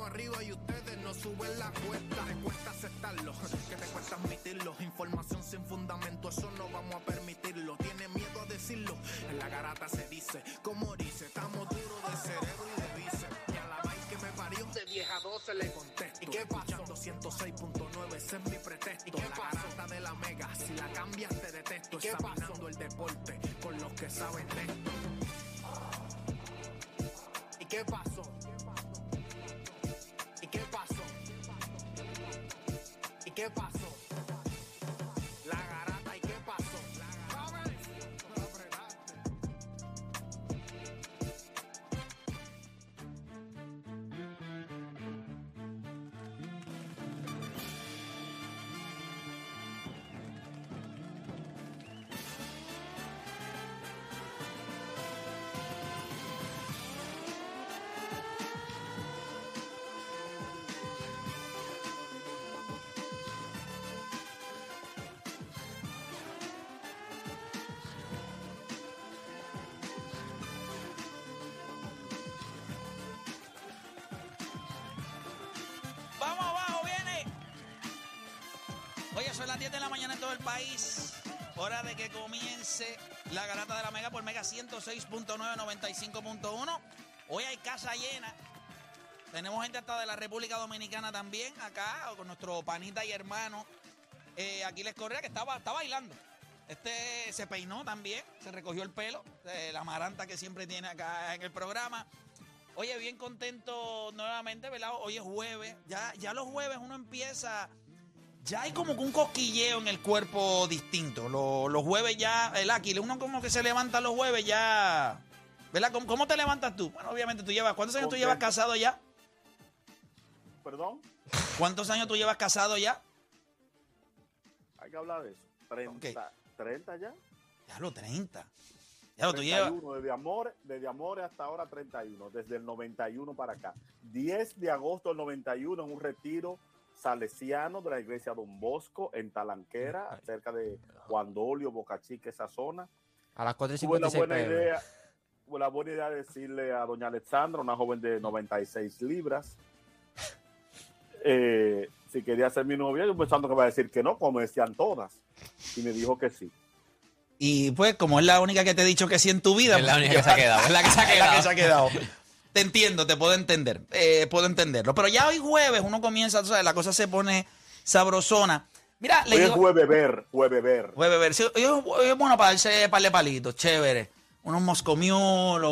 estamos arriba y ustedes no suben la cuesta, te cuesta aceptarlo, que te cuesta admitirlo, información sin fundamento, eso no vamos a permitirlo, tiene miedo a decirlo, en la garata se dice, como dice, estamos duros de cerebro y de bíceps, y a la vaina que me parió de 10 a 12 le contesto. ¿Y qué pasó? 106.9, ese es mi pretexto. ¿Y qué la garata de la mega, si la cambias te detesto. ¿Y qué Examinando el deporte con los que saben de esto. ¿Y qué pasó? Qué pasó? Oye, son las 10 de la mañana en todo el país. Hora de que comience la garata de la Mega por Mega 106.9, 95.1. Hoy hay casa llena. Tenemos gente hasta de la República Dominicana también, acá, con nuestro panita y hermano eh, Aquiles Correa, que estaba, está bailando. Este se peinó también, se recogió el pelo, eh, la maranta que siempre tiene acá en el programa. Oye, bien contento nuevamente, ¿verdad? Hoy es jueves. Ya, ya los jueves uno empieza. Ya hay como que un cosquilleo en el cuerpo distinto. Los, los jueves ya, el Aquiles, uno como que se levanta los jueves ya. ¿Verdad? ¿Cómo, cómo te levantas tú? Bueno, obviamente tú llevas. ¿Cuántos años tú llevas casado ya? Perdón, ¿Cuántos años tú llevas casado ya? hay que hablar de eso. 30, 30 ya. Ya los 30. Ya lo tú llevas. 31, desde amor, desde amor hasta ahora 31, desde el 91 para acá. 10 de agosto del 91 en un retiro salesiano de la iglesia Don Bosco en Talanquera, cerca de Juan Dolio, Boca Chica, esa zona. A las 4 y Tuve la 56 buena pm. idea, la buena idea de decirle a doña Alexandra, una joven de 96 libras, eh, si quería ser mi novia, yo pensando que va a decir que no, como decían todas. Y me dijo que sí. Y pues, como es la única que te he dicho que sí en tu vida. Es la pues, única que se ha quedado, es la que se ha quedado. Te entiendo, te puedo entender. eh, puedo entenderlo. Pero ya hoy jueves uno comienza, tú sabes, la cosa se pone sabrosona. Mira, le Hoy es digo. jueves ver, jueves ver. Jueves, ver, sí, hoy, es- hoy es bueno para darse par de palitos, chévere. Unos o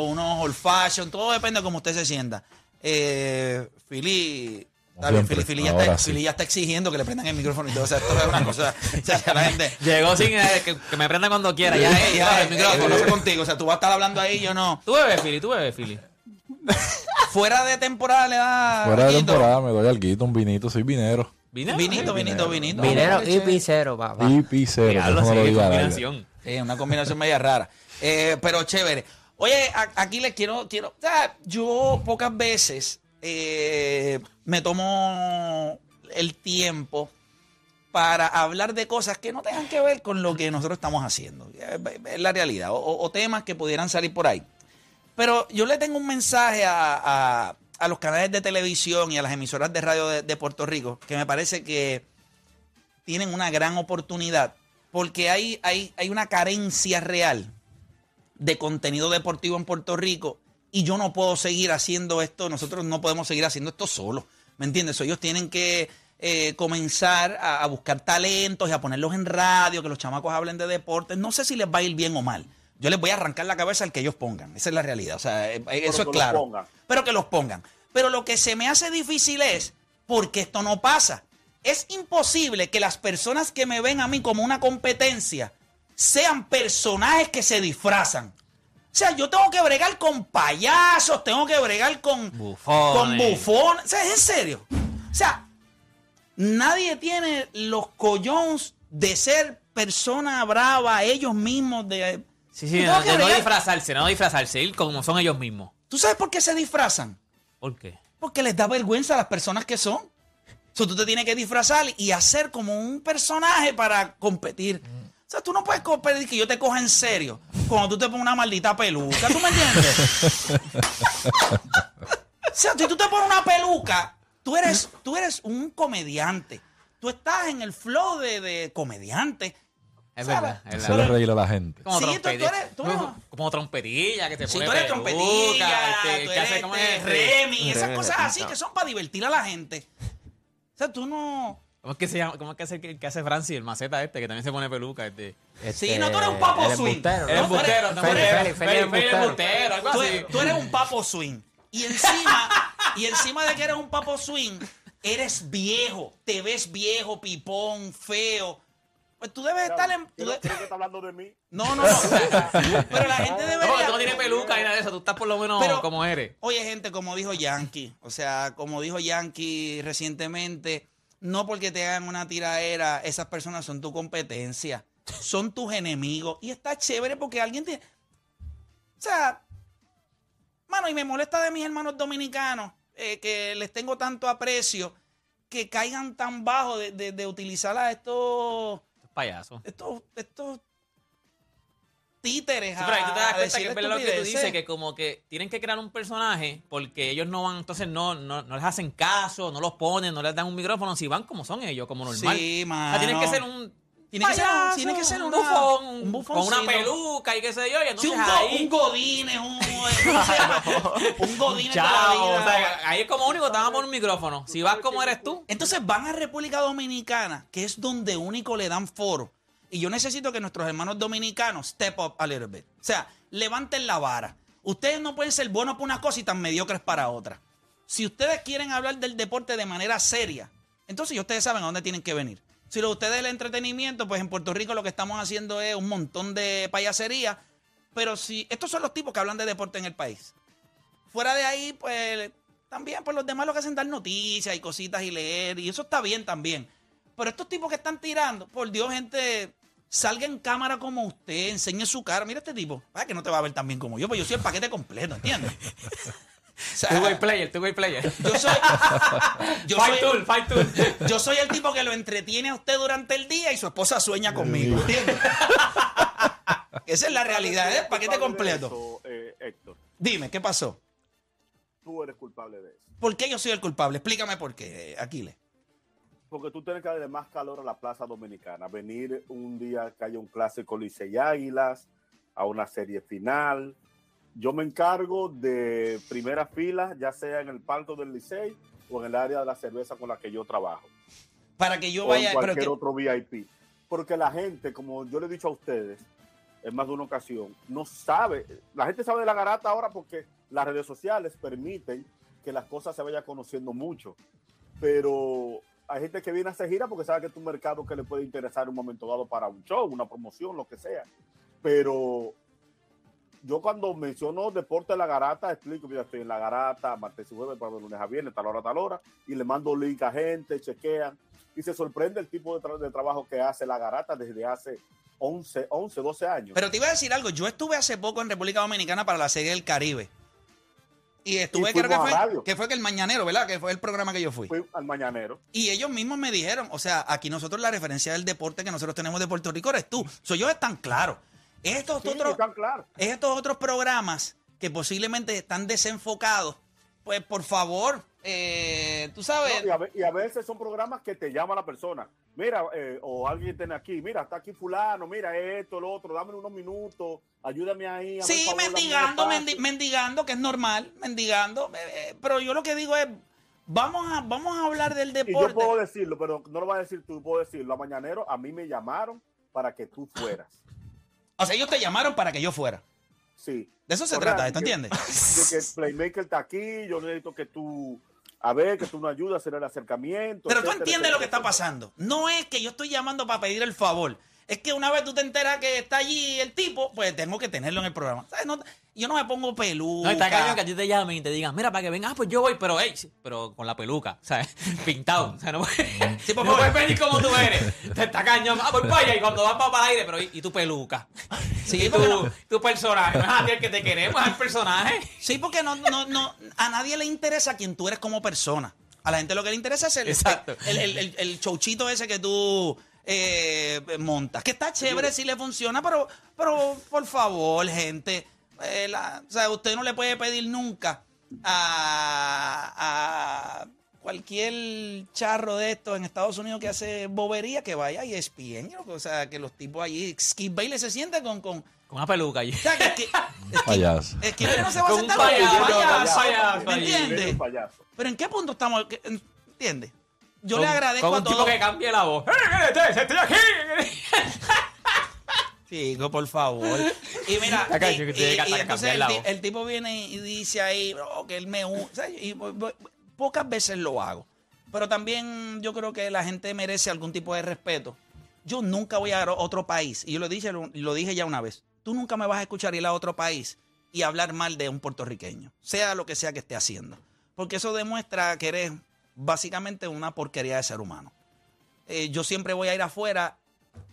unos Old Fashion, todo depende de cómo usted se sienta. Eh, Fili. Está bien, Fili, siempre, Fili ya, está, sí. Fili ya está exigiendo que le prendan el micrófono y todo. O sea, esto es una cosa. O sea, que la gente. Llegó sin eh, que, que me prendan cuando quiera. Ya, ya, ey, el micrófono. no sé contigo. O sea, tú vas a estar hablando ahí, yo no. Tú bebes, Fili, tú bebes, Fili. Fuera de temporada le da. Fuera de alguito. temporada me doy algo, un vinito, soy vinero. ¿Vinero? Vinito, vinito, vinito. Vinero y picero, papá. Y eso no lo combinación. Sí, una combinación media rara. Eh, pero chévere. Oye, a- aquí les quiero, quiero. o sea, yo pocas veces eh, me tomo el tiempo para hablar de cosas que no tengan que ver con lo que nosotros estamos haciendo. Es, es la realidad. O, o temas que pudieran salir por ahí. Pero yo le tengo un mensaje a, a- los canales de televisión y a las emisoras de radio de, Puerto Rico que me parece que tienen una gran oportunidad porque hay, hay, hay una carencia real de contenido deportivo en Puerto Rico y yo no puedo seguir haciendo esto, nosotros no podemos seguir haciendo esto solos, ¿me entiendes? Ellos tienen que eh, comenzar a, a buscar talentos y a ponerlos en radio, que los chamacos hablen de deportes. No sé si les va a ir bien o mal. Yo les voy a arrancar la cabeza al que ellos pongan. Esa es la realidad. O sea, eh, eso es claro. Pero que los pongan. Pero lo que se me hace difícil es porque esto no pasa. Es imposible que las personas que me ven a mí como una competencia sean personajes que se disfrazan. O sea, yo tengo que bregar con payasos, tengo que bregar con Bufones. con bufones. O sea, es en serio. O sea, nadie tiene los collones de ser persona brava, ellos mismos de... Sí, sí, Yo no, de no disfrazarse, no disfrazarse, ir como son ellos mismos. ¿Tú sabes por qué se disfrazan? ¿Por qué? Porque les da vergüenza a las personas que son. So, tú te tienes que disfrazar y hacer como un personaje para competir. O sea, tú no puedes competir que yo te coja en serio cuando tú te pones una maldita peluca. ¿Tú me entiendes? o sea, si tú te pones una peluca, tú eres, tú eres un comediante. Tú estás en el flow de, de comediante. Es verdad, es Hacerle verdad. reír a la gente. Como Sí, tú- eres- tú como, trompetilla, que te Si pone tú eres peluca, trompetilla, este, tú que hace eres como este, es- Remy, esas cosas así que son para divertir a la gente. O sea, tú no... ¿Cómo es que se llama? ¿Cómo es que hace el que hace Francis, el maceta este, que también se pone peluca? Este. Sí, no, tú eres un papo el swing. Eres ¿no? embustero, no, eres- Feli, Feli, Feli, Feli, embustero. embustero, algo Tú, así. tú eres un papo swing. Y encima, y encima de que eres un papo swing, eres viejo. Te ves viejo, pipón, feo. Pues tú debes estar en... tú ¿Creo, de- creo que está hablando de mí? No, no, no. Pero la gente No, debería... tú no tienes peluca ni nada de eso, tú estás por lo menos Pero- como eres. Oye, gente, como dijo Yankee, o sea, como dijo Yankee recientemente, no porque te hagan una tiraera, esas personas son tu competencia, son tus enemigos. Y está chévere porque alguien te... O sea, mano, y me molesta de mis hermanos dominicanos, eh, que les tengo tanto aprecio, que caigan tan bajo de, de- de utilizar a estos, Es payaso. estos, estos títeres Sí, pero ahí tú te das cuenta que es verdad lo que tú dices, que como que tienen que crear un personaje porque ellos no van, entonces no, no, no les hacen caso, no los ponen, no les dan un micrófono, si van como son ellos, como normal. Sí, O mano. sea, tienes que ser un Tiene que ser un- tiene que ser un bufón, un un- bufoncito. con una peluca y qué sé yo, y Sí, entonces un, go- ahí... un godines, un, un Chao, vida. o sea, ahí es como único te van a poner un micrófono. Si vas como eres tú, Entonces van a República Dominicana, que es donde único le dan foro. Y yo necesito que nuestros hermanos dominicanos step up a little bit. O sea, levanten la vara. Ustedes no pueden ser buenos para una cosa y tan mediocres para otra. Si ustedes quieren hablar del deporte de manera seria, entonces ya ustedes saben a dónde tienen que venir. Si lo de ustedes es el entretenimiento, pues en Puerto Rico lo que estamos haciendo es un montón de payasería. Pero si estos son los tipos que hablan de deporte en el país. Fuera de ahí, pues también, pues los demás lo que hacen dar noticias y cositas y leer, y eso está bien también. Pero estos tipos que están tirando, por Dios, gente, salga en cámara como usted, enseñe su cara. Mira este tipo, para que no te va a ver tan bien como yo, pues yo soy el paquete completo, ¿entiendes? O sea, two way player, two way player. yo soy, yo fight soy- tool, fight tool. yo soy el tipo que lo entretiene a usted durante el día y su esposa sueña conmigo, ¿entiendes? Esa es la realidad, ¿eh? Paquete ¿Culpable de completo. eso, eh, Héctor, Dime, ¿qué pasó? tú eres culpable de eso. ¿Por qué yo soy el culpable? Explícame por qué, Aquiles. Porque tú tienes que darle más calor a la Plaza Dominicana. Venir un día que haya un clásico Licey Águilas, a una serie final. Yo me encargo de primera fila, ya sea en el palco del Licey o en el área de la cerveza con la que yo trabajo. Para que yo o vaya. Pero cualquier que- otro VIP. Porque la gente, como yo le he dicho a ustedes en más de una ocasión, no sabe. La gente sabe de la garata ahora porque las redes sociales permiten que las cosas se vayan conociendo mucho. Pero hay gente que viene a hacer gira porque sabe que es un mercado que le puede interesar en un momento dado para un show, una promoción, lo que sea. Pero yo cuando menciono deporte de la garata, explico, mira, estoy en la garata, martes y jueves, para lunes a viernes, tal hora, tal hora, y le mando link a gente, chequean, y se sorprende el tipo de, tra- de trabajo que hace la garata desde hace 11, 11, 12 años. Pero te iba a decir algo. Yo estuve hace poco en República Dominicana para la Serie del Caribe. Y estuve, Y creo que fue, que fue que el Mañanero, ¿verdad? Que fue el programa que yo fui. Fui al mañanero. Y ellos mismos me dijeron, o sea, aquí nosotros la referencia del deporte que nosotros tenemos de Puerto Rico eres tú. So, ellos están claros. Estos Sí, otros, estos otros programas que posiblemente están desenfocados, pues por favor, eh, tú sabes. No, y, a, ve- y a veces son programas que te llama la persona. Mira, eh, o alguien tiene aquí, mira, está aquí fulano, mira esto, lo otro, dame unos minutos, ayúdame ahí. Sí, favor, mendigando, mendi- mendigando, que es normal, mendigando. eh, pero yo lo que digo es, vamos a, vamos a hablar del Y yo deporte. puedo decirlo, pero no lo vas a decir tú, puedo decirlo. A Mañanero, a mí me llamaron para que tú fueras. O sea, ellos te llamaron para que yo fuera. Sí. De eso se trata, ¿esto que- entiendes? De que el Playmaker está aquí, yo necesito que tú, a ver, que tú nos ayudes a hacer el acercamiento. Pero tú etcétera, entiendes lo que está pasando. No es que yo estoy llamando para pedir el favor. Es que una vez tú te enteras que está allí el tipo, pues tengo que tenerlo en el programa. ¿Sabes? No- yo no me pongo peluca. No, está cañón que a ti te llamen y te digan, mira, para que vengas, ah, pues yo voy, pero, hey, pero con la peluca, ¿sabes? Pintado. O sea, no, puedes- Sí, por no puedes venir como tú eres. Te está cañón, ah, pues vaya, y cuando vas para el aire, pero, ¿y, y tu peluca? Sí, y tu, no- tu personaje, no es a ti el que te queremos, es el personaje. Sí, porque no, no, no, a nadie le interesa quién tú eres como persona. A la gente lo que le interesa es el, Exacto. el, el, el- el chouchito ese que tú eh, montas. Que está chévere si le funciona, pero, pero por favor, gente. eh, la- o sea, usted no le puede pedir nunca a, a cualquier charro de estos en Estados Unidos que hace bobería que vaya y espien. O sea, que los tipos allí, Skip Bailey se siente con... con Con una peluca allí. o sea, que, que- Payaso. es que no se va a Con un sentar con payaso, un payaso, payaso ¿Me allí. Eres entiendes? un payaso. Pero ¿en qué punto estamos? ¿Qué- ¿Entiendes? Yo Con- le agradezco con a un tipo todos. que cambie la voz. ¡Eh, estoy aquí! Chico, por favor. Y mira, y, y- y entonces el, tipo viene y dice ahí "Oh, que él me... u-". O sea, y po- po- pocas veces lo hago. Pero también yo creo que la gente merece algún tipo de respeto. Yo nunca voy a otro país, y yo lo dije, lo, lo dije ya una vez, tú nunca me vas a escuchar ir a otro país y hablar mal de un puertorriqueño, sea lo que sea que esté haciendo. Porque eso demuestra que eres básicamente una porquería de ser humano. Eh, yo siempre voy a ir afuera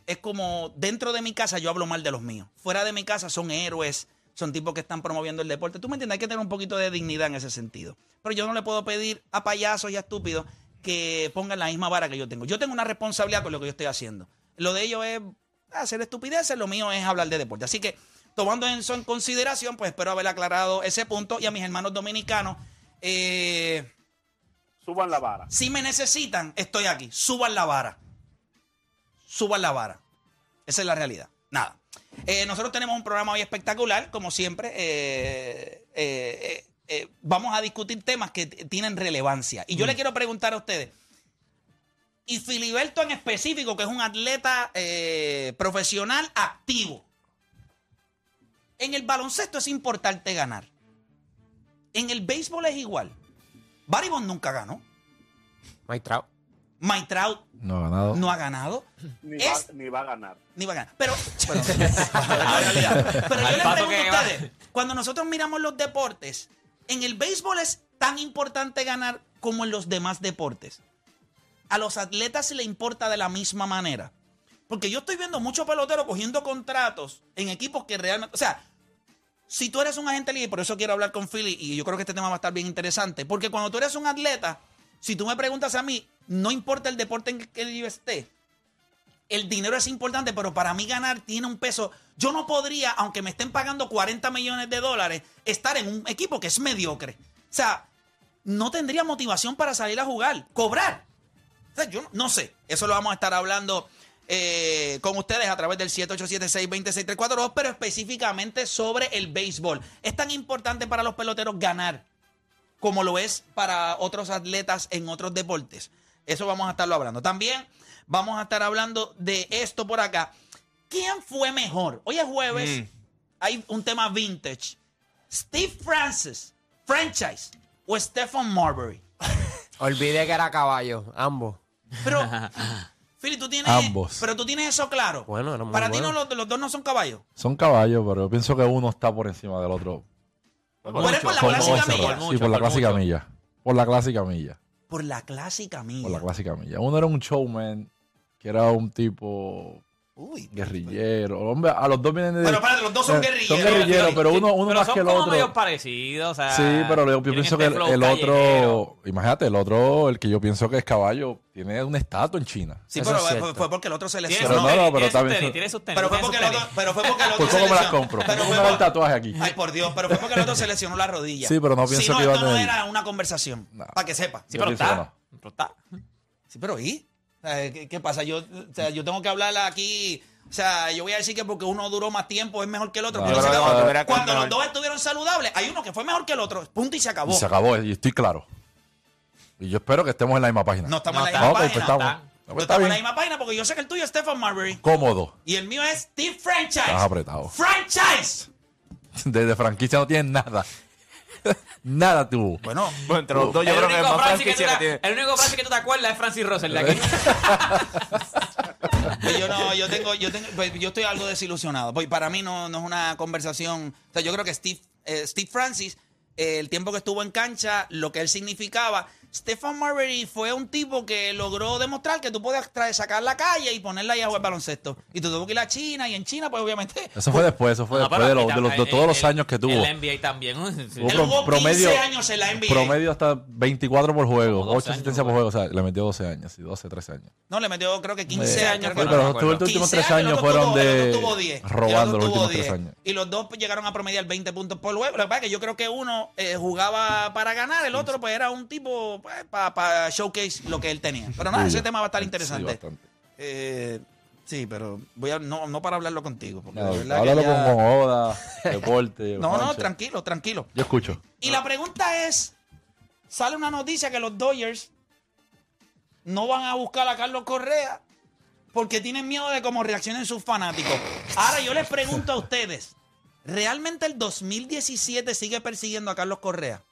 es como dentro de mi casa yo hablo mal de los míos. Fuera de mi casa son héroes, son tipos que están promoviendo el deporte. Tú me entiendes, hay que tener un poquito de dignidad en ese sentido. Pero yo no le puedo pedir a payasos y a estúpidos que pongan la misma vara que yo tengo. Yo tengo una responsabilidad con lo que yo estoy haciendo. Lo de ellos es hacer estupideces, lo mío es hablar de deporte. Así que tomando eso en consideración, pues espero haber aclarado ese punto. Y a mis hermanos dominicanos, eh, Suban la vara. si me necesitan, estoy aquí. Suban la vara. Suban la vara. Esa es la realidad. Nada. Eh, nosotros tenemos un programa hoy espectacular, como siempre. eh, eh, vamos a discutir temas que tienen relevancia. Y yo le quiero preguntar a ustedes, y Filiberto en específico, que es un atleta profesional activo. En el baloncesto es importante ganar. En el béisbol es igual. Barry Bonds nunca ganó. Mike Trout. Mike Trout No ha ganado. no ha ganado. Ni, Es- va, ni va a ganar. Ni va a ganar. Pero, pero, yo les pregunto a ustedes, cuando nosotros miramos los deportes, ¿en el béisbol es tan importante ganar como en los demás deportes? A los atletas le importa de la misma manera. Porque yo estoy viendo muchos peloteros cogiendo contratos en equipos que realmente. O sea, si tú eres un agente libre, por eso quiero hablar con Philly, y yo creo que este tema va a estar bien interesante. Porque cuando tú eres un atleta, si tú me preguntas a mí, no importa el deporte en que yo esté, el dinero es importante, pero para mí ganar tiene un peso. Yo no podría, aunque me estén pagando 40 millones de dólares, estar en un equipo que es mediocre. O sea, no tendría motivación para salir a jugar, cobrar. O sea, yo no sé. Eso lo vamos a estar hablando eh, con ustedes a través del 787-620-6342, pero específicamente sobre el béisbol. Es tan importante para los peloteros ganar como lo es para otros atletas en otros deportes. Eso vamos a estarlo hablando. También vamos a estar hablando de esto por acá. ¿Quién fue mejor? Hoy es jueves. Hay un tema vintage. Steve Francis, franchise, o Stephen Marbury. Olvidé que era caballo, ambos. Pero, Philly, tú tienes. Ambos. Pero tú tienes eso claro. Bueno, era muy Para ti los, los dos no son caballos. Son caballos, pero yo pienso que uno está por encima del otro. Por la Por clásica mucho, milla. sí, por la clásica mucho. milla. Por la clásica milla. Por la clásica mía. Por la clásica milla. Uno era un showman, que era un tipo Uy. Guerrillero. Hombre, a los dos vienen de. Bueno, espérate, los dos son eh, guerrilleros. Son guerrilleros, pero uno, uno pero más son que el como otro. medios parecidos, o sea. Sí, pero yo, pienso que este el, flow el otro. Imagínate, el otro, el que yo pienso que es caballo, tiene una estatua en China. Sí, Eso pero fue, porque el otro se Tiene lesionó. Pero no, no, pero tenis, tiene sus tenis, Pero fue porque el otro, pero fue porque el otro ¿Por se cómo me las compro? Pero ¿Cómo fue me da el tatuaje aquí? Ay, por Dios, pero fue porque el otro se lesionó la rodilla. Sí, pero no pienso que iba a esto no tener- era una conversación. Para que sepa. Sí, que está. Pero está. Sí, pero ¿y? Sea, ¿qué, qué pasa? Yo, o sea, yo tengo que hablar aquí. O sea, yo voy a decir que porque uno duró más tiempo es mejor que el otro. Pero se Cuando los dos estuvieron saludables, hay uno que fue mejor que el otro. Punto y se acabó. Y se acabó, y estoy claro. Y yo espero que estemos en la misma página. No estamos No en la está. misma pues página. estamos. está. No, pues estamos en la misma página porque yo sé que el tuyo es Stephen Marbury. Cómodo. Y el mío es Steve Franchise. Estás apretado. Franchise. Desde franquicia no tienen nada. Nada tuvo. Bueno, Bueno, entre los dos yo el, creo que más Francis que tú te- el único Francis que tú te acuerdas es Francis Russell de aquí. Pues yo no, yo tengo, yo tengo, pues yo estoy algo desilusionado. Pues para mí no, no es una conversación. O sea, yo creo que Steve, eh, Steve Francis, el tiempo que estuvo en cancha, lo que él significaba. Stephen Marbury fue un tipo que logró demostrar que tú puedes traer, sacar la calle y ponerla ahí a jugar baloncesto. Y tú tuvo que ir a China y en China, pues obviamente. Eso fue después, eso fue No, después de, los- de, los- de todos el- los años que tuvo. El NBA también. sí. Hubo Él jugó 15 años en la NBA. Promedio hasta 24 por juego, Como 12 8 asistencias por juego. O sea, le metió 12 años, sí, 12, 13 años. No, le metió creo que 15 Sí, años. pero no. los últimos 15 tres el años otro fueron de otro tuvo 10. robando los tuvo últimos tres 10. años. Y los dos llegaron a promediar 20 puntos por juego. Lo que pasa es que yo creo que uno eh, jugaba para ganar, el otro pues era un tipo para showcase lo que él tenía. Pero nada, Sí, ese tema va a estar sí, interesante. bastante. Eh, sí, pero voy a, no, no para hablarlo contigo. Porque No, de verdad que háblalo ya- con, Oda, deporte. No, no, tranquilo, tranquilo. Yo escucho. Y la pregunta es, sale una noticia que los Dodgers no van a buscar a Carlos Correa porque tienen miedo de cómo reaccionen sus fanáticos. Ahora yo les pregunto a ustedes, ¿realmente el 2017 sigue persiguiendo a Carlos Correa?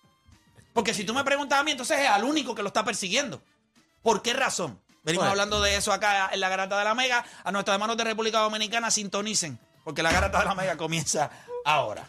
Porque si tú me preguntas a mí, entonces es al único que lo está persiguiendo. ¿Por qué razón? Venimos Bueno. hablando de eso acá en la Garata de la Mega. A nuestros hermanos de República Dominicana sintonicen, porque la Garata de la Mega comienza ahora.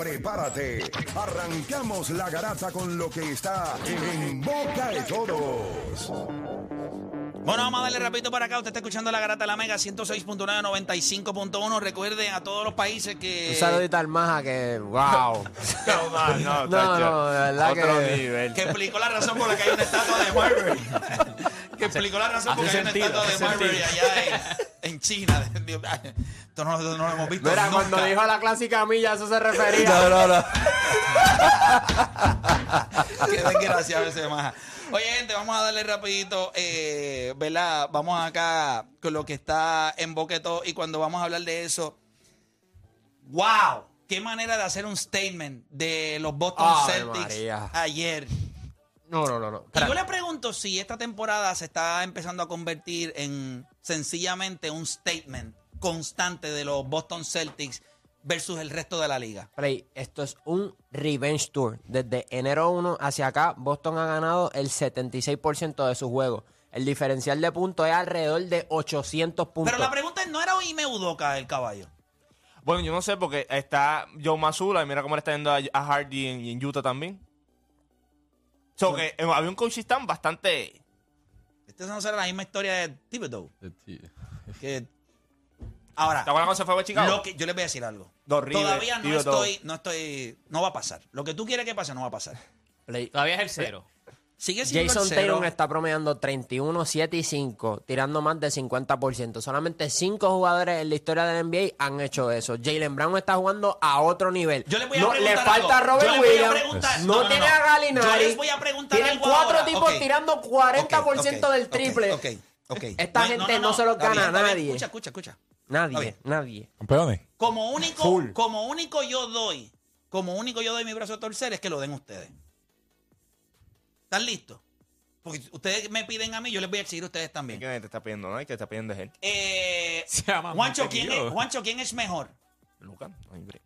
Prepárate. Arrancamos la garata con lo que está en boca de todos. Bueno, vamos a darle rapidito para acá. Usted está escuchando la Garata de la Mega 106.9, 95.1. Recuerden a todos los países que... Un saludito al Maja que, wow. No, no, no, No, tacho. no, de verdad Otro que- nivel. que explicó la razón por la que hay una estatua de Marbury. que explicó la razón por la que hay una sentido, estatua de hace Marbury sentido. allá en, en China. Esto no, lo hemos visto Mira, nunca. cuando dijo la clásica milla, eso se refería. No, no, no. Qué desgraciado ese maja. Oye, gente, vamos a darle rapidito, eh, ¿verdad? Vamos acá con lo que está en boqueto y cuando vamos a hablar de eso, ¡wow! Qué manera de hacer un statement de los Boston Celtics María. ayer. No, no, no, no. Y yo le pregunto si esta temporada se está empezando a convertir en sencillamente un statement constante de los Boston Celtics versus el resto de la liga. Play, esto es un revenge tour. Desde enero 1 hacia acá, Boston ha ganado el 76% de sus juegos. El diferencial de puntos es alrededor de 800 puntos. Pero la pregunta es, ¿no era Ime Udoka el caballo? Bueno, yo no sé porque está Joe Mazzulla y mira cómo le está yendo a, Hardy en Utah también. So que eh, había un coaching bastante. Esta no será la misma historia de Thibodeau. Que... Ahora, ¿Te acuerdas cuando se fue a Chicago? lo que, yo les voy a decir algo. Dos Rivers, Todavía no Thibodeau. estoy, no estoy, no va a pasar. Lo que tú quieres que pase no va a pasar. Play, Todavía es el cero. Sigue siendo Jason. Tatum está promediando 31, 7 y 5, tirando más del 50%. Solamente 5 jugadores en la historia del NBA han hecho eso. Jalen Brown está jugando a otro nivel. Yo les voy a no, preguntar le falta algo. Robert Yo Williams. preguntar- No, no, no, tiene no. a Galinari. Yo les voy a preguntar Tienen algo cuatro ahora. tipos tirando 40% Ok, ok, del triple. ok, ok. Esta gente no se lo está gana a nadie. Escucha, escucha, escucha. Nadie, nadie. Campeones. Como único, Full. como único yo doy, como único yo doy mi brazo a torcer es que lo den ustedes. ¿Están listos? Porque ustedes me piden a mí, yo les voy a exigir a ustedes también. ¿Quién te está pidiendo? ¿No? ¿Qué te está pidiendo es él? Eh, Se llama Juancho, ¿quién es, Juancho, ¿quién es mejor? Luca, no hay break.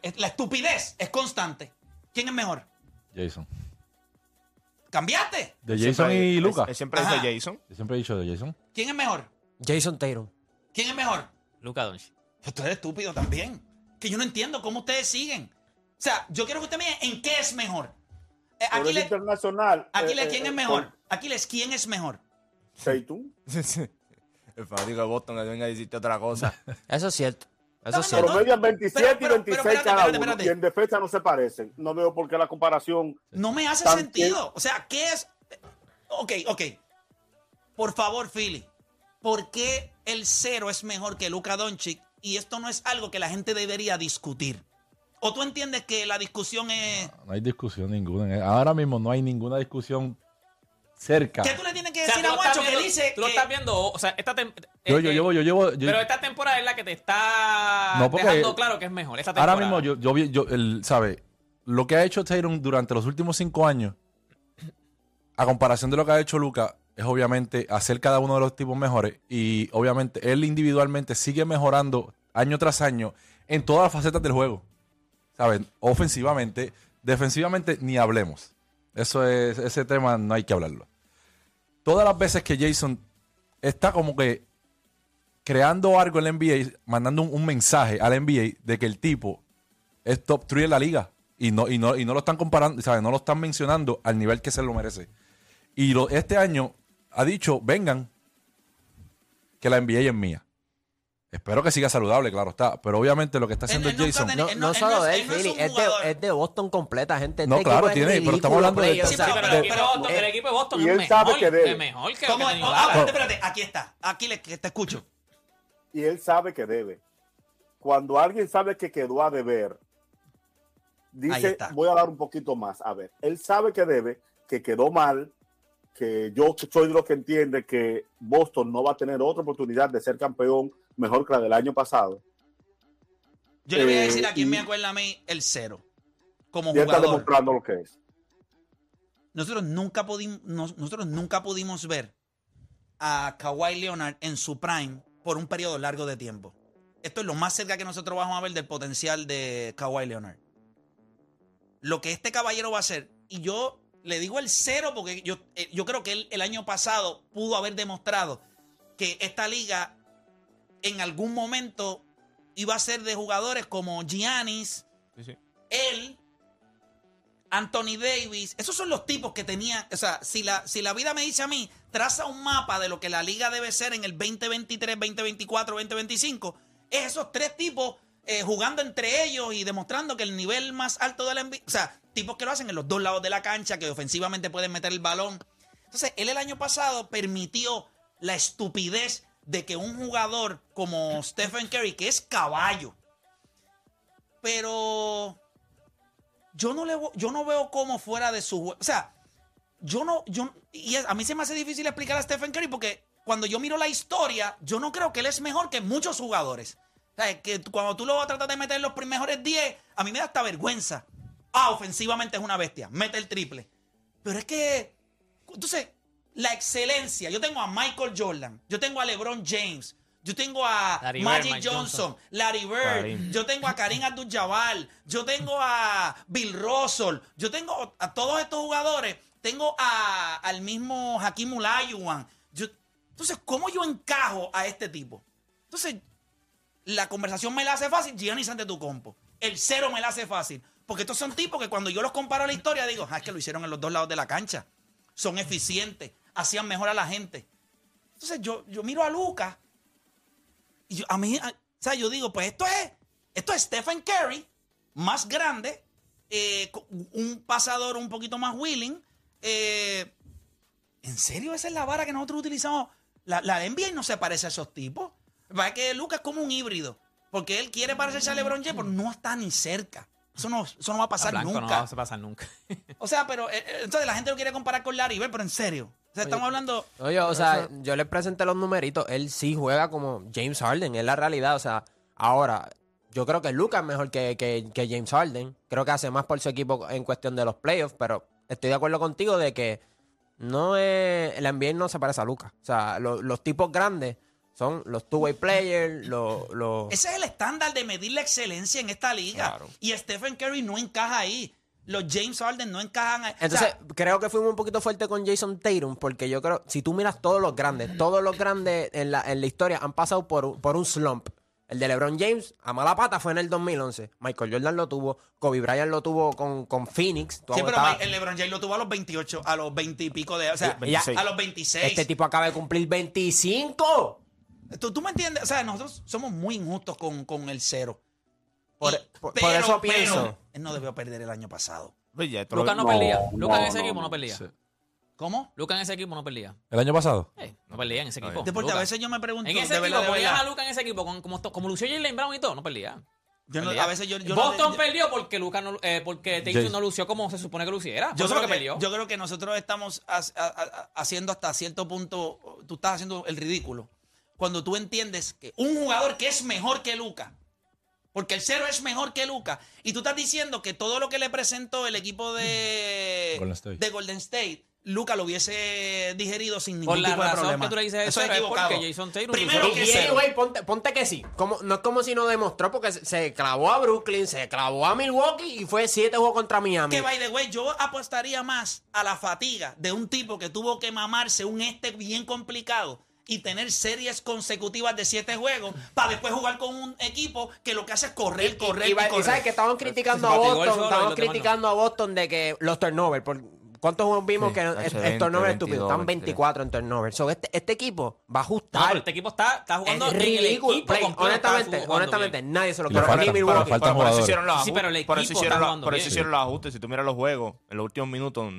Es- La estupidez es constante. ¿Quién es mejor? Jason. ¿Cambiaste? De Siempre- Jason y Luca. él siempre Ajá. dice Jason. Yo siempre he dicho de Jason. ¿Quién es mejor? Jason Tatum. ¿Quién es mejor? Luka Doncic. Tú eres estúpido también. Que yo no entiendo cómo ustedes siguen. O sea, yo quiero que usted me diga en qué es mejor. Eh, Aquiles, internacional. Aquiles, eh, ¿quién eh, es mejor? Aquiles, ¿quién es mejor? con Tatum. El fanático de Boston que venga a decirte otra cosa. Eso es cierto. Eso es cierto. Promedian 27 Pero- pero- y 26 pero espérate, cada uno. espérate. Y en defensa no se parecen. No veo por qué la comparación. No me hace Tan- sentido. O sea, ¿qué es? Ok, ok. Por favor, Philly. ¿Por qué el cero es mejor que Luka Doncic? Y esto no es algo que la gente debería discutir. ¿O tú entiendes que la discusión es... No hay discusión ninguna. Ahora mismo no hay ninguna discusión cerca. ¿Qué tú le tienes que O sea, decir a Guacho que dice Tú lo que- estás viendo, o sea, esta tem- Yo, eh, yo eh, llevo, yo llevo. yo- Pero esta temporada es la que te está No, porque- dejando claro que es mejor. Esta temporada. ahora mismo yo, yo, yo el, ¿sabe? Lo que ha hecho Tatum durante los últimos cinco años, a comparación de lo que ha hecho Luca, es obviamente hacer cada uno de los tipos mejores. Y obviamente él individualmente sigue mejorando año tras año en todas las facetas del juego. ¿Saben? Ofensivamente, defensivamente, ni hablemos. Eso es, ese tema no hay que hablarlo. Todas las veces que Jason está como que creando algo en la NBA, mandando un, un mensaje al NBA de que el tipo es top 3 en la liga. Y no, y no, y no lo están comparando, ¿sabes? No lo están mencionando al nivel que se lo merece. Y lo- este año ha dicho, vengan, que la NBA es mía. Espero que siga saludable, claro está. Pero obviamente lo que está haciendo Él- él Jason... No, Él no no- él solo no es- de él, él no es es, de, es de Boston completa, gente. No, Este claro, equipo es tiene, pero estamos hablando de- Sí, o sea, sí, pero, de- Boston- eh, el equipo de Boston y es él mejor, sabe que debe. es mejor Ah, espérate, espérate, aquí está. Aquí le, que te escucho. Y él sabe que debe. Cuando alguien sabe que quedó a deber, dice, voy a dar un poquito más. A ver, él sabe que debe, que quedó mal, que yo soy de los que entiende que Boston no va a tener otra oportunidad de ser campeón mejor que la del año pasado. Yo le voy a Eh, decir a quién y- me acuerda a mí el cero. Como Y él está jugador. demostrando lo que es. Nosotros nunca, pudimos, nos- nosotros nunca pudimos ver a Kawhi Leonard en su prime por un periodo largo de tiempo. Esto es lo más cerca que nosotros vamos a ver del potencial de Kawhi Leonard. Lo que este caballero va a hacer, y yo le digo el cero porque yo, eh, yo creo que él el año pasado pudo haber demostrado que esta liga en algún momento iba a ser de jugadores como Giannis, Sí, sí. él, Anthony Davis, esos son los tipos que tenían, o sea, si la, si la vida me dice a mí, traza un mapa de lo que la liga debe ser en el 2023, 2024, 2025, es esos tres tipos eh, jugando entre ellos y demostrando que el nivel más alto de la NBA, o sea, tipos que lo hacen en los dos lados de la cancha, que ofensivamente pueden meter el balón. Entonces, él el año pasado permitió la estupidez de que un jugador como Stephen Curry, que es caballo, pero yo no le yo no veo cómo fuera de su o sea yo no yo y a mí se me hace difícil explicar a Stephen Curry porque cuando yo miro la historia yo no creo que él es mejor que muchos jugadores. O sea, que cuando tú lo tratas de meter en los mejores 10 a mí me da hasta vergüenza. Ah ofensivamente es una bestia mete el triple. Pero es que entonces la excelencia yo tengo a Michael Jordan yo tengo a LeBron James yo tengo a Larry Magic Johnson, Johnson. Larry Bird, Karim. yo tengo a Karim Abdul-Jabbar, yo tengo a Bill Russell, yo tengo a todos estos jugadores, tengo a, al mismo Hakim Olajuwon. Yo, entonces, ¿cómo yo encajo a este tipo? Entonces, la conversación me la hace fácil, Giannis ante tu compo. El cero me la hace fácil. Porque estos son tipos que cuando yo los comparo a la historia digo, ah, es que lo hicieron en los dos lados de la cancha. Son eficientes, hacían mejor a la gente. Entonces yo, yo miro a Lucas y yo, a mí, a- o sea, yo digo, pues esto es, esto es Stephen Curry, más grande, eh, un pasador un poquito más willing. eh, ¿En serio esa es la vara que nosotros utilizamos? La, la NBA no se parece a esos tipos. Va que Lucas es como un híbrido. Porque él quiere parecerse a LeBron James, pero no está ni cerca. Eso no, eso no va a pasar Blanco no nunca. va a pasar nunca. O sea, pero eh, entonces la gente lo quiere comparar con Larry Bird, pero en serio. O sea, estamos hablando. Oye, o sea, yo le presenté los numeritos. Él sí juega como James Harden, es la realidad. O sea, ahora, yo creo que Lucas es mejor que, que- que James Harden. Creo que hace más por su equipo en cuestión de los playoffs, pero estoy de acuerdo contigo de que no es. El NBA no se parece a Lucas. O sea, lo- los tipos grandes Son los two-way players, los... los- Ese es el estándar de medir la excelencia en esta liga. Claro. Y Stephen Curry no encaja ahí. Los James Harden no encajan. O Entonces, sea, creo que fuimos un poquito fuerte con Jason Tatum, porque yo creo, si tú miras todos los grandes, todos los grandes en la, en la historia han pasado por, un- por un slump. El de LeBron James, a mala pata, fue en el 2011. Michael Jordan lo tuvo, Kobe Bryant lo tuvo con, con Phoenix. Tú sí, pero el LeBron James lo tuvo a los 28, a los 20 y pico de. O sea, Ya, a los 26. Este tipo acaba de cumplir 25. ¿Tú, tú me entiendes? O sea, nosotros somos muy injustos con, con el cero. Por, Y- eso pero pienso. él no debió perder el año pasado. Lucas no, No, perdía. no, Lucas en ese no, equipo no. no perdía. Sí. ¿Cómo? Lucas en ese equipo no perdía. ¿El año pasado? Eh, no perdía en ese equipo. Deporte, a Lucas. veces yo me pregunto. En ese de equipo, verdad. a Lucas en ese equipo, con- como, como lució Jalen Brown y todo, no perdía. Yo no- a veces yo, yo no- Boston yo- perdió porque Lucas no, eh, porque Tatum no lució como se supone que luciera. Yo Yo creo, que que, perdió. yo creo que nosotros estamos ha- ha- ha- haciendo hasta cierto punto, tú estás haciendo el ridículo. Cuando tú entiendes que un jugador que es mejor que Luca, porque el cero es mejor que Luca, y tú estás diciendo que todo lo que le presentó el equipo de Golden State. de Golden State, Luca lo hubiese digerido sin ningún Por la tipo de razón problema. que tú le dices Eso eso es equivocado. porque Jason Tatum Primero que Y cero. anyway, ponte, ponte que sí. Como, no es como si no demostró, porque se, se clavó a Brooklyn, se clavó a Milwaukee y fue siete juegos contra Miami. Que, by the way, yo apostaría más a la fatiga de un tipo que tuvo que mamarse un este bien complicado y tener series consecutivas de siete juegos para después jugar con un equipo que lo que hace es correr, correr y, y, y- y correr. sabes que estaban criticando a el Boston, y estaban no. criticando a Boston de que los turnovers, por ¿cuántos juegos vimos Sí, que es, 20, turnover 22, estúpido? Están 23. 24 en turnovers. So, este, este equipo va a No, ajustar. pero este equipo está, está jugando es en el ridículo. equipo Play, honestamente, honestamente, bien. nadie se lo quiere. Milwaukee. le falta- Por, por eso hicieron los Sí, pero el ajustes. Por eso equipo hicieron, está por eso hicieron los ajustes. Si tú miras los juegos, en los últimos minutos,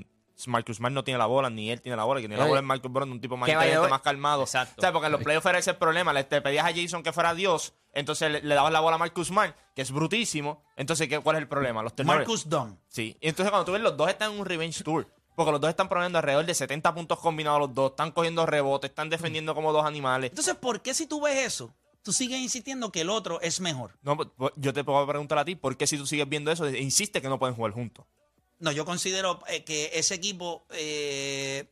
Marcus Smart no tiene la bola, ni él tiene la bola. Que tiene la Eh, bola es Marcus Brown, un tipo más inteligente, más calmado. Exacto. O sea, porque en los playoffs era ese el problema. Le te pedías a Jason que fuera Dios, entonces le, le dabas la bola a Marcus Smart, que es brutísimo. Entonces, ¿qué, ¿cuál es el problema? Los turnovers. Marcus Dunn. Sí. Y entonces cuando tú ves, los dos están en un revenge tour. Porque los dos están poniendo alrededor de 70 puntos combinados los dos. Están cogiendo rebotes, están defendiendo como dos animales. Entonces, ¿por qué si tú ves eso, tú sigues insistiendo que el otro es mejor? No, pues, yo te puedo preguntar a ti, ¿por qué si tú sigues viendo eso, insiste que no pueden jugar juntos? No, yo considero eh, que ese equipo, eh,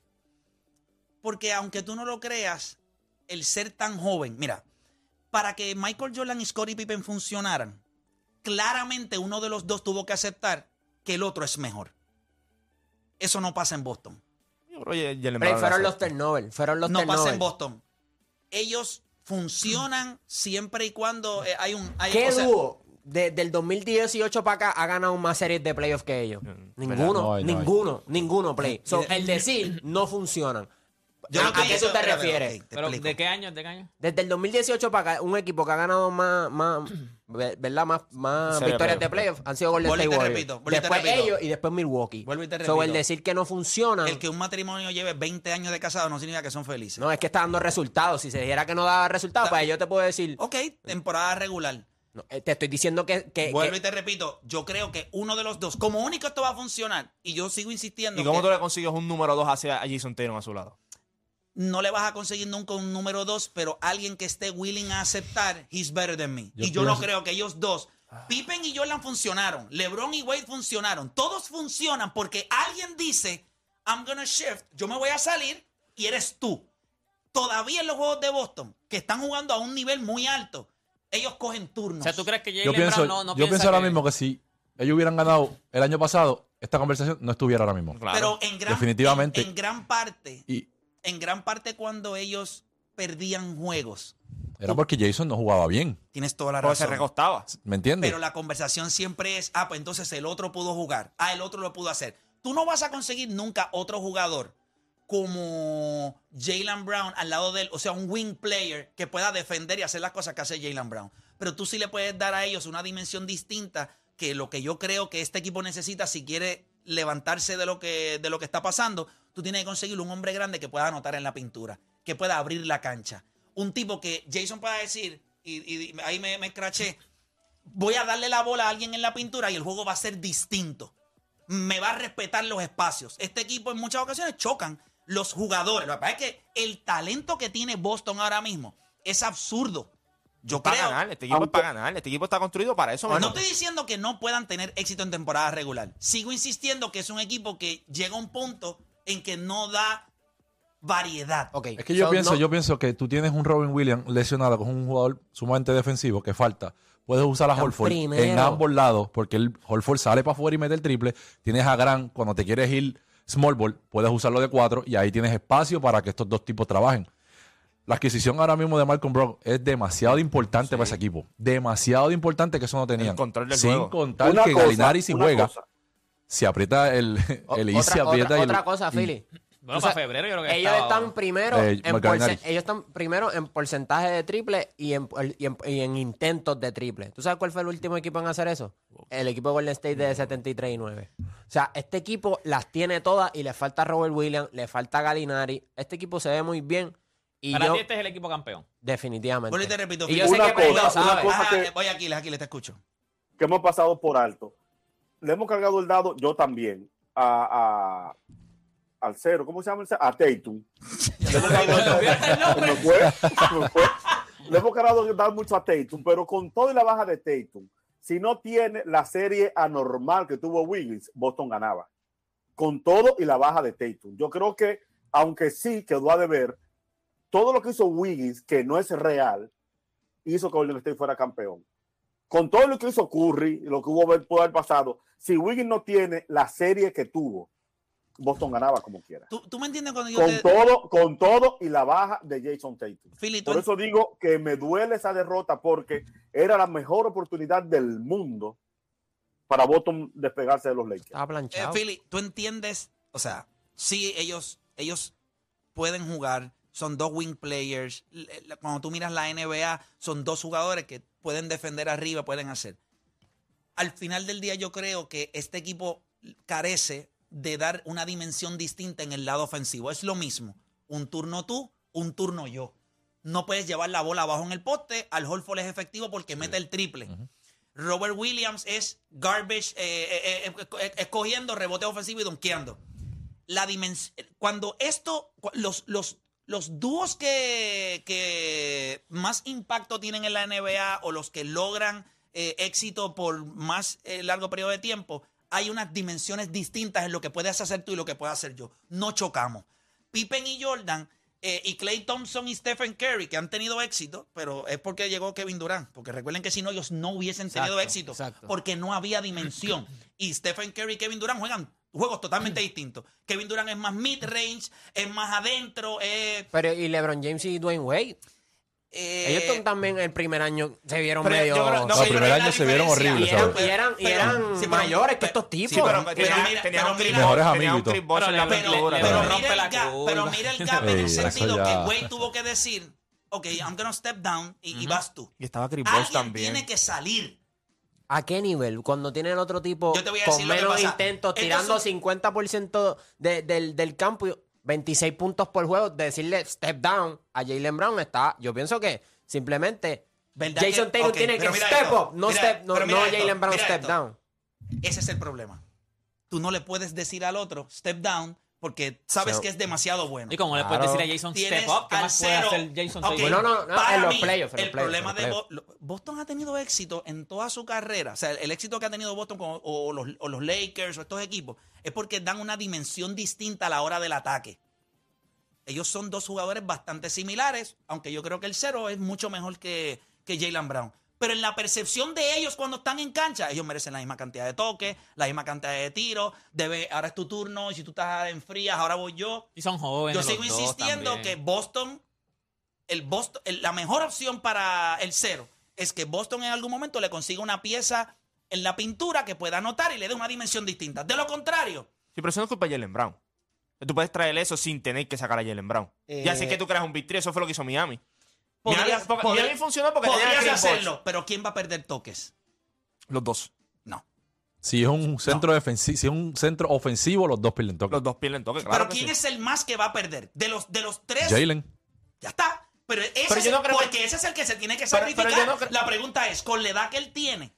porque aunque tú no lo creas, el ser tan joven, mira, para que Michael Jordan y Scottie Pippen funcionaran, claramente uno de los dos tuvo que aceptar que el otro es mejor. Eso no pasa en Boston. Lo fueron los turnovers. Fueron los no pasa en Boston. Ellos funcionan siempre y cuando eh, hay un... Hay, ¿Qué o sea, dúo desde el 2018 para acá ha ganado más series de playoffs que ellos? Ninguno, No hay, no hay. ninguno, ninguno play. So, el decir no funcionan. yo ¿A, lo que a qué tú te refieres? te Pero. ¿de qué año? ¿De qué año? Desde el 2018 para acá, un equipo que ha ganado más, más, ve- ¿verdad? más, más victorias de playoffs. han sido Golden State te Warriors. repito, después repito. ellos y después Milwaukee. Vuelvo y te So, el repito. decir que no funciona, El que un matrimonio lleve 20 años de casado no significa que son felices. no, es que está dando resultados. Si se dijera que no daba resultados, pues yo te puedo decir, Ok, temporada regular. No, eh, te estoy diciendo que... que- Vuelvo que- y te repito, yo creo que uno de los dos, como único esto va a funcionar, y yo sigo insistiendo ¿Y cómo que tú le consigues un número 2 hacia a Jason Tatum a su lado? no le vas a conseguir nunca un número dos, pero alguien que esté willing a aceptar, he's better than me. Yo y yo no creo que ellos dos, Pippen y Jordan funcionaron, LeBron y Wade funcionaron, todos funcionan porque alguien dice, I'm gonna shift, yo me voy a salir y eres tú. Todavía en los juegos de Boston, que están jugando a un nivel muy alto, ellos cogen turnos. O sea, ¿tú crees que Yo Jalen pienso, Brown no, no yo piensa pienso ahora que- mismo que si ellos hubieran ganado el año pasado, esta conversación no estuviera ahora mismo. Claro. Pero en gran, Definitivamente. En, en gran parte, Y en gran parte cuando ellos perdían juegos, era porque Jason no jugaba bien. tienes toda la Porque se razón. recostaba. ¿Me entiendes? Pero la conversación siempre es, ah, pues entonces el otro pudo jugar, ah, el otro lo pudo hacer. Tú no vas a conseguir nunca otro jugador como Jalen Brown al lado de él, o sea, un wing player que pueda defender y hacer las cosas que hace Jalen Brown. Pero tú sí le puedes dar a ellos una dimensión distinta que lo que yo creo que este equipo necesita si quiere levantarse de lo que, de lo que está pasando, tú tienes que conseguir un hombre grande que pueda anotar en la pintura, que pueda abrir la cancha. Un tipo que Jason pueda decir, y, ahí me, me voy a darle la bola a alguien en la pintura y el juego va a ser distinto. Me va a respetar los espacios. Este equipo en muchas ocasiones chocan los jugadores. Lo que pasa es que el talento que tiene Boston ahora mismo es absurdo. Yo para creo. ganar, este equipo es para ganar. Este equipo está construido para eso. No estoy diciendo que no puedan tener éxito en temporada regular. Sigo insistiendo que es un equipo que llega a un punto en que no da variedad. Ok, Es que yo so, pienso, no- yo pienso que tú tienes un Robin Williams lesionado, que es un jugador sumamente defensivo, que falta. Puedes usar a Holford primero. en ambos lados, porque el Holford sale para afuera y mete el triple. Tienes a Gran, cuando te quieres ir small ball, puedes usarlo de cuatro y ahí tienes espacio para que estos dos tipos trabajen. La adquisición ahora mismo de Malcolm Brock es demasiado importante para ese equipo. Demasiado importante que eso no tenían. El control del Sin juego. contar Una que cosa, Galinari si juega, cosa. si aprieta el, o- el Easy otra, aprieta otra- y el- otra cosa, y- Philly. Bueno, O sea, para febrero yo creo que ellos estaba- están primero Eh, en porce- ellos están primero en porcentaje de triple y en, y, en, y en intentos de triple. ¿Tú sabes cuál fue el último equipo en hacer eso? El equipo de Golden State de 73 y 9. O sea, este equipo las tiene todas y le falta Robert Williams, le falta Galinari. Este equipo se ve muy bien y Para yo ti este es el equipo campeón. definitivamente. Vuelvo y te repito, y yo sé que cosa, una sabe. cosa Ajá, que- voy aquí, aquí, te escucho. que hemos pasado por alto. Le hemos cargado el dado, yo también, a, a- al cero, ¿cómo se llama el? A Tatum. Le hemos el el dado mucho a Tatum, pero con todo y la baja de Tatum, si no tiene la serie anormal que tuvo Wiggins, Boston ganaba. Con todo y la baja de Tatum. Yo creo que, aunque sí quedó a deber, todo lo que hizo Wiggins, que no es real, hizo que Golden State fuera campeón con todo lo que hizo Curry, lo que hubo pudo haber pasado, si Wiggins no tiene la serie que tuvo, Boston ganaba como quiera. ¿Tú, tú me entiendes cuando yo Con te... todo, con todo y la baja de Jason Tatum. Philly, Por eso digo que me duele esa derrota porque era la mejor oportunidad del mundo para Boston despegarse de los Lakers. Eh. Philly, tú entiendes, o sea, sí, ellos, ellos pueden jugar, son dos wing players. L- Cuando tú miras la NBA, son dos jugadores que pueden defender arriba, pueden hacer. Al final del día, yo creo que este equipo carece de dar una dimensión distinta en el lado ofensivo. Es lo mismo, un turno tú, un turno yo. No puedes llevar la bola abajo en el poste, al Holford es efectivo porque mete el triple. Robert Williams es garbage, eh, eh, eh, escogiendo rebote ofensivo y donkeando. La cuando esto, los, los, los dúos que, que más impacto tienen en la NBA o los que logran éxito por más largo periodo de tiempo, hay unas dimensiones distintas en lo que puedes hacer tú y lo que puedo hacer yo. No chocamos. Pippen y Jordan eh, y Clay Thompson y Stephen Curry, que han tenido éxito, pero es porque llegó Kevin Durant. Porque recuerden que si no, ellos no hubiesen tenido Exacto, éxito. exacto. Porque no había dimensión. y Stephen Curry y Kevin Durant juegan juegos totalmente distintos. Kevin Durant es más mid-range, es más adentro. eh, Pero y LeBron James y Dwayne Wade. Eh, Ellos también el primer año se vieron Pero medio. yo creo- no, el primer año la se vieron diferencia- horribles, y eran, ¿sabes? y eran, y Pero- eran sí, pero- mayores que estos tipos. Sí, pero Pero tenía, mira- tenía pero un mira- Chris Mejores Bosh, tenía un amiguitos. Chris Bosh en la Pero pintura. mira rompe el la gap, curva. pero mira el gap en el eso sentido ya- que Wade tuvo que decir, ok, I'm gonna step down y, y vas tú. Y estaba Chris Bosh Alguien también. tiene que salir. ¿A qué nivel? Cuando tienen otro tipo Yo te voy a con decir lo que menos pasa. intentos, Estos tirando son- 50% de- del, del campo, y 26 puntos por juego, decirle step down a Jalen Brown está. Yo pienso que simplemente ¿Verdad Jason ok, tiene que step esto, up, no, mira- step, no, no esto, Jalen Brown step esto. down. Ese es el problema. Tú no le puedes decir al otro step down porque sabes So- que es demasiado bueno. Y como le puedes Claro. decir a Jason Step Up, ¿qué más puede cero. hacer Jason Ok, Step Bueno, no, no, para en los mí, playoffs, en los el playoffs, problema de Boston ha tenido éxito en toda su carrera. O sea, el éxito que ha tenido Boston con- o, los, o los Lakers o estos equipos es porque dan una dimensión distinta a la hora del ataque. Ellos son dos jugadores bastante similares, aunque yo creo que el cero es mucho mejor que, que Jalen Brown. Pero en la percepción de ellos cuando están en cancha, ellos merecen la misma cantidad de toques, la misma cantidad de tiros. Debe, ahora es tu turno y si tú estás en frías, ahora voy yo. Y son jóvenes. Yo sigo insistiendo también. que Boston, el Boston, el- la mejor opción para el cero es que Boston en algún momento le consiga una pieza en la pintura que pueda anotar y le dé una dimensión distinta. De lo contrario, Sí, pero eso no es culpa de Jalen Brown. Tú puedes traer eso sin tener que sacar a Jalen Brown. Eh, ya sé que tú creas un victory, eso fue lo que hizo Miami. Podrías, Miami, porque- podrías- Miami funcionó porque podrías hacerlo, pero ¿quién va a perder toques? Los dos. No. Si es un centro defensivo, si es un centro ofensivo, los dos pierden toque. Los dos pierden toque, claro. pero ¿quién sí. es el más que va a perder? De los, de los tres, Jalen. ya está. Pero, ese Pero es no el- creo que- porque ese es el que se tiene que Pero- pero sacrificar. yo no creo- La pregunta es, con la edad que él tiene,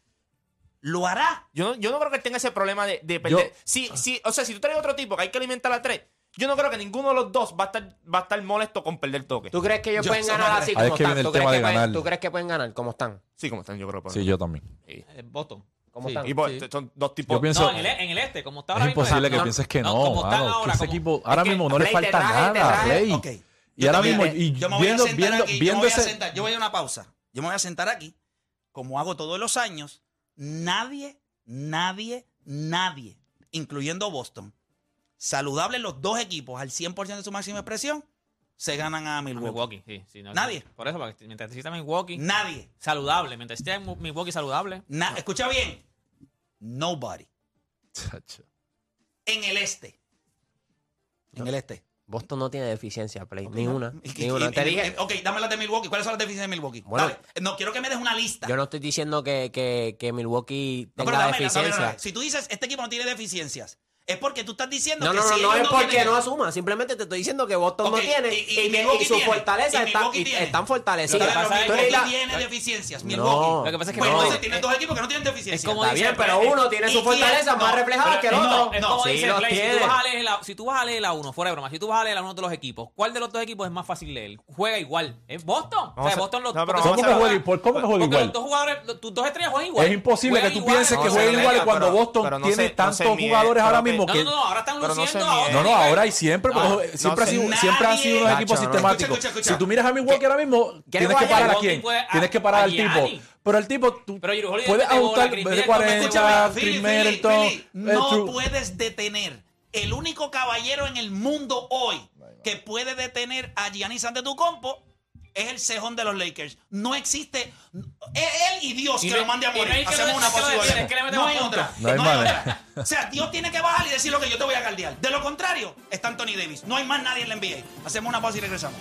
¿lo hará? Yo no, yo no creo que él tenga ese problema de, de perder. Yo- Si, si, o sea, si tú traes otro tipo que hay que alimentar a tres, yo no creo que ninguno de los dos va a estar, va a estar molesto con perder toque. ¿Tú crees que ellos Yo pueden ganar así como es que están? viene el ¿Tú crees tema que de pueden- ganar. ¿Tú crees que pueden ganar como están? Sí, como están, yo creo que Sí, yo también. Eh, Boston. ¿Cómo Sí. están? Y pues, Sí. son dos tipos. Yo pienso- No, en el, en el este, como está Es ahora mismo imposible que no, pienses que no, como están ahora, ese como- equipo es ahora que- mismo no le Play, falta traje, nada. Play. Ok. Y Yo ahora mismo, y yo me voy viendo, a sentar viendo, aquí, yo viendo me voy a ese- sentar, yo voy a una pausa. Yo me voy a sentar aquí, como hago todos los años. Nadie, nadie, nadie, incluyendo Boston, saludable los dos equipos al 100% de su máxima expresión, se ganan a a Milwaukee. Milwaukee, sí, sí, no, Nadie. Por eso, porque mientras esté Milwaukee, Nadie. saludable. Mientras esté Milwaukee saludable, Na- Escucha bien. Nobody. Chacho. En el este. En el este. Boston no tiene deficiencia, Play. Ni una. Y- Ni y- una. y- Te dije. Ok, dame las de Milwaukee. ¿Cuáles son las deficiencias de Milwaukee? Bueno. Dale. No, quiero que me des una lista. Yo no estoy diciendo que, que, que Milwaukee No, tenga pero dámela, dámela, deficiencia. dámela. Si tú dices, este equipo no tiene deficiencias, es porque tú estás diciendo No, que no, no, si no ellos es porque tienen- no asuma. Simplemente te estoy diciendo que Boston no tiene y- y, y y sus tiene, fortalezas y están, Milwaukee y- tiene. están Lo fortalecidas. que pasa es que Tú eres Milwaukee la- tiene deficiencias. No. Milwaukee. Lo que pasa es que Pues no- entonces tienes dos equipos que no tienen deficiencias. Es como Está dice, bien, pero uno tiene ¿y sus fortalezas más No, reflejadas que el no, otro. Sí, los si tiene. tú, vas a leer la, si tú vas a leer la 1, fuera de broma, si tú vas a leer la 1 de los equipos, ¿cuál de los dos equipos es más fácil leer? Juega igual. ¿Es Boston? o sea, Boston los no, ¿Cómo que juega igual? ¿Cómo que juega igual? los dos jugadores, los- tus dos estrellas juegan igual. Es imposible que tú igual. pienses que No, jueguen lega, cuando Boston no tiene no tantos jugadores ahora que- mismo No, que... no, no, ahora están Pero no se luciendo No, no, ahora y siempre, porque siempre, ha sido, nadie- siempre han sido unos Nacho, equipos sistemáticos. Escucha, escucha, Si tú miras a Milwaukee ahora mismo, tienes que parar a quién. Tienes que parar al tipo. Pero el tipo, tú puedes ajustar de Middleton, 40, Escúchame, Chris Philly, Philly, Middleton, Philly, eh, no puedes detener. El único caballero en el mundo hoy que puede detener a Giannis Antetokounmpo es el cejón de los Lakers. No existe es él y Dios Y que no- lo mande a no morir. hay que Hacemos una mete No hay otra. No hay manera. otra. O sea, Dios tiene que bajar y decir lo que yo te voy a caldear. De lo contrario, está Anthony Davis. No hay más nadie en la NBA. Hacemos una pausa y regresamos.